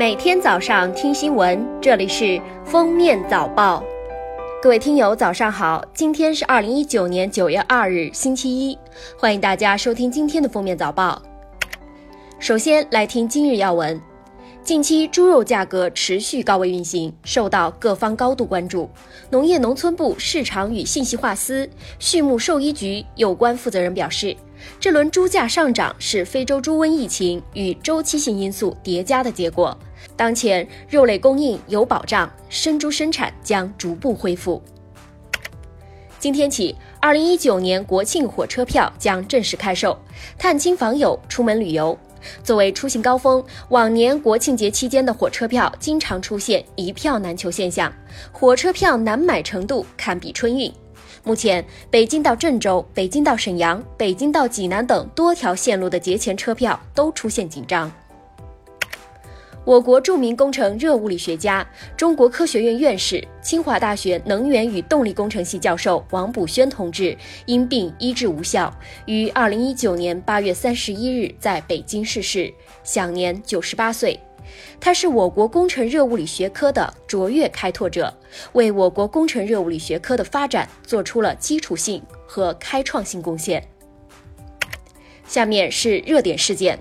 每天早上听新闻，这里是封面早报。各位听友，早上好！今天是二零一九年九月二日，星期一，欢迎大家收听今天的封面早报。首先来听今日要闻。近期猪肉价格持续高位运行，受到各方高度关注。农业农村部市场与信息化司、畜牧兽医局有关负责人表示，这轮猪价上涨是非洲猪瘟疫情与周期性因素叠加的结果。当前肉类供应有保障，生猪生产将逐步恢复。今天起，二零一九年国庆火车票将正式开售，探亲访友、出门旅游。作为出行高峰，往年国庆节期间的火车票经常出现一票难求现象，火车票难买程度堪比春运。目前，北京到郑州、北京到沈阳、北京到济南等多条线路的节前车票都出现紧张。我国著名工程热物理学家、中国科学院院士、清华大学能源与动力工程系教授王卜轩同志因病医治无效，于二零一九年八月三十一日在北京逝世，享年九十八岁。他是我国工程热物理学科的卓越开拓者，为我国工程热物理学科的发展做出了基础性和开创性贡献。下面是热点事件。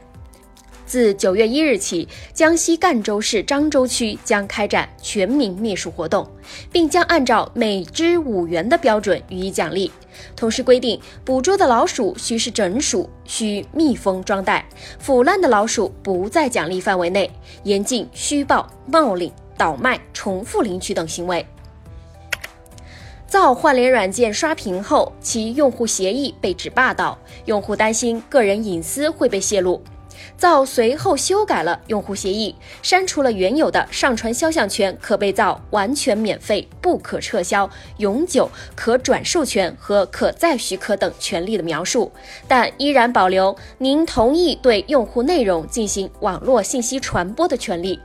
自九月一日起，江西赣州市漳州区将开展全民灭鼠活动，并将按照每只五元的标准予以奖励。同时规定，捕捉的老鼠需是整鼠，需密封装袋，腐烂的老鼠不在奖励范围内，严禁虚报、冒领、倒卖、重复领取等行为。造换脸软件刷屏后，其用户协议被指霸道，用户担心个人隐私会被泄露。造随后修改了用户协议，删除了原有的上传肖像权可被造完全免费、不可撤销、永久、可转授权和可再许可等权利的描述，但依然保留您同意对用户内容进行网络信息传播的权利。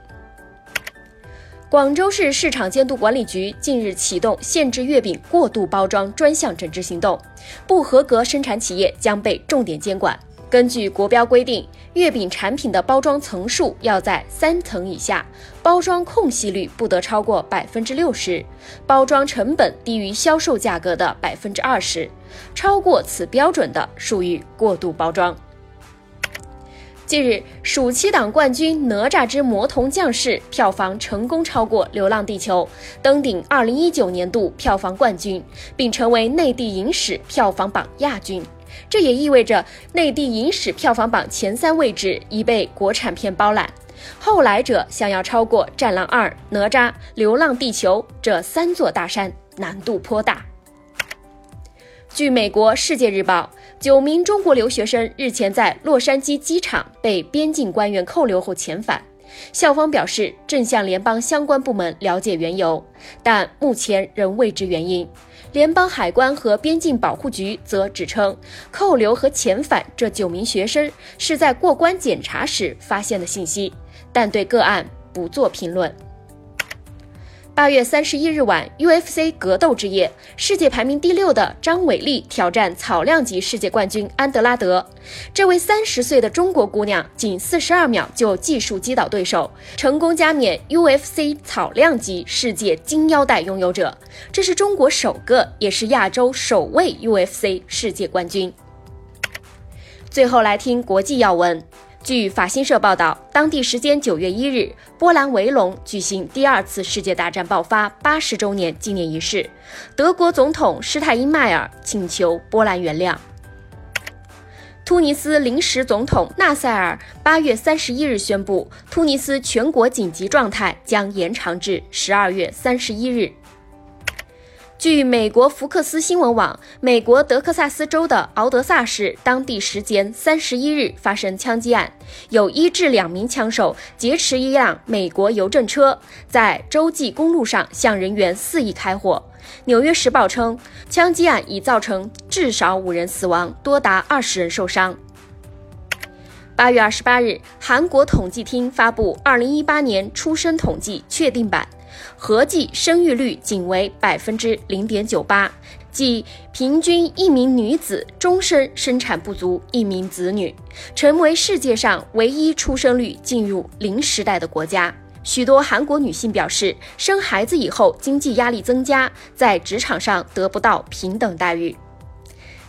广州市市场监督管理局近日启动限制月饼过度包装专项整治行动，不合格生产企业将被重点监管。根据国标规定，月饼产品的包装层数要在三层以下，包装空隙率不得超过百分之六十，包装成本低于销售价格的百分之二十，超过此标准的属于过度包装。近日，暑期档冠军《哪吒之魔童降世》票房成功超过《流浪地球》，登顶二零一九年度票房冠军，并成为内地影史票房榜亚军。这也意味着内地影史票房榜前三位置已被国产片包揽，后来者想要超过《战狼二》《哪吒》《流浪地球》这三座大山，难度颇大。据美国《世界日报》，九名中国留学生日前在洛杉矶机场被边境官员扣留后遣返，校方表示正向联邦相关部门了解缘由，但目前仍未知原因。联邦海关和边境保护局则指称，扣留和遣返这九名学生是在过关检查时发现的信息，但对个案不做评论。八月三十一日晚，UFC 格斗之夜，世界排名第六的张伟丽挑战草量级世界冠军安德拉德。这位三十岁的中国姑娘，仅四十二秒就技术击倒对手，成功加冕 UFC 草量级世界金腰带拥有者。这是中国首个，也是亚洲首位 UFC 世界冠军。最后来听国际要闻。据法新社报道，当地时间九月一日，波兰维隆举行第二次世界大战爆发八十周年纪念仪式。德国总统施泰因迈尔请求波兰原谅。突尼斯临时总统纳赛尔八月三十一日宣布，突尼斯全国紧急状态将延长至十二月三十一日。据美国福克斯新闻网，美国德克萨斯州的敖德萨市当地时间三十一日发生枪击案，有一至两名枪手劫持一辆美国邮政车，在洲际公路上向人员肆意开火。纽约时报称，枪击案已造成至少五人死亡，多达二十人受伤。八月二十八日，韩国统计厅发布二零一八年出生统计确定版。合计生育率仅为百分之零点九八，即平均一名女子终身生产不足一名子女，成为世界上唯一出生率进入零时代的国家。许多韩国女性表示，生孩子以后经济压力增加，在职场上得不到平等待遇。